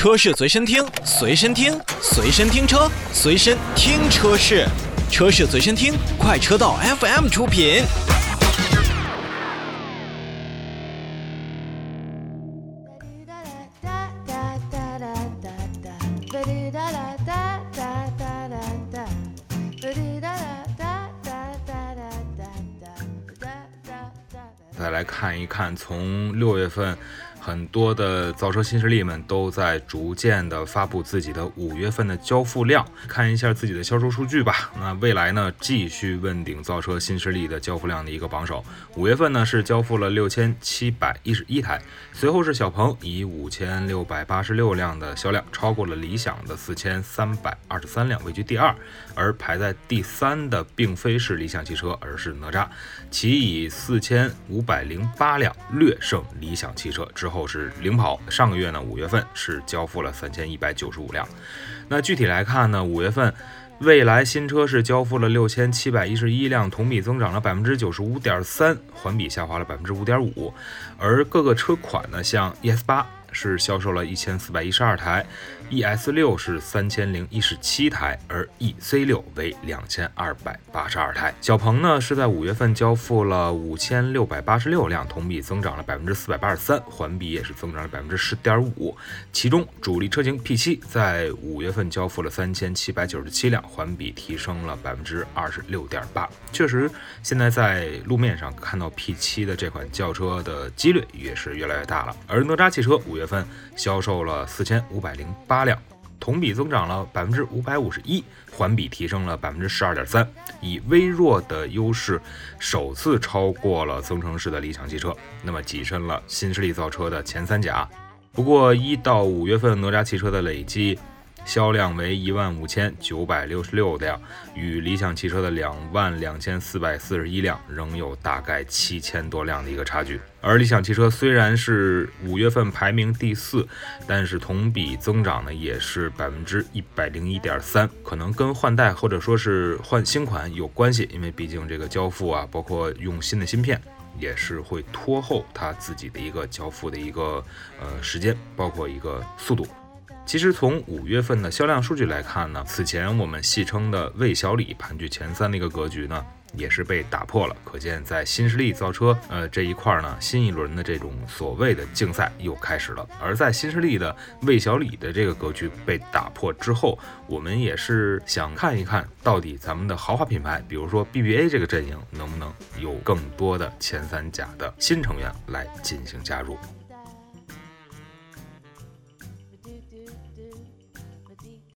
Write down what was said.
车市随身听，随身听，随身听车，随身听车市，车市随身听，快车道 FM 出品。再来看一看，从六月份。很多的造车新势力们都在逐渐的发布自己的五月份的交付量，看一下自己的销售数据吧。那未来呢，继续问鼎造车新势力的交付量的一个榜首。五月份呢是交付了六千七百一十一台，随后是小鹏以五千六百八十六辆的销量，超过了理想的四千三百二十三辆，位居第二。而排在第三的并非是理想汽车，而是哪吒，其以四千五百零八辆略胜理想汽车之。后是领跑，上个月呢，五月份是交付了三千一百九十五辆。那具体来看呢，五月份未来新车是交付了六千七百一十一辆，同比增长了百分之九十五点三，环比下滑了百分之五点五。而各个车款呢，像 ES 八。是销售了一千四百一十二台，ES 六是三千零一十七台，而 EC 六为两千二百八十二台。小鹏呢是在五月份交付了五千六百八十六辆，同比增长了百分之四百八十三，环比也是增长了百分之十点五。其中主力车型 P 七在五月份交付了三千七百九十七辆，环比提升了百分之二十六点八。确实，现在在路面上看到 P 七的这款轿车的几率也是越来越大了。而哪吒汽车五月。月份销售了四千五百零八辆，同比增长了百分之五百五十一，环比提升了百分之十二点三，以微弱的优势首次超过了增程式的理想汽车，那么跻身了新势力造车的前三甲。不过一到五月份哪吒汽车的累计。销量为一万五千九百六十六辆，与理想汽车的两万两千四百四十一辆仍有大概七千多辆的一个差距。而理想汽车虽然是五月份排名第四，但是同比增长呢也是百分之一百零一点三，可能跟换代或者说是换新款有关系，因为毕竟这个交付啊，包括用新的芯片，也是会拖后它自己的一个交付的一个呃时间，包括一个速度。其实从五月份的销量数据来看呢，此前我们戏称的魏小李盘踞前三的一个格局呢，也是被打破了。可见在新势力造车呃这一块呢，新一轮的这种所谓的竞赛又开始了。而在新势力的魏小李的这个格局被打破之后，我们也是想看一看到底咱们的豪华品牌，比如说 BBA 这个阵营能不能有更多的前三甲的新成员来进行加入。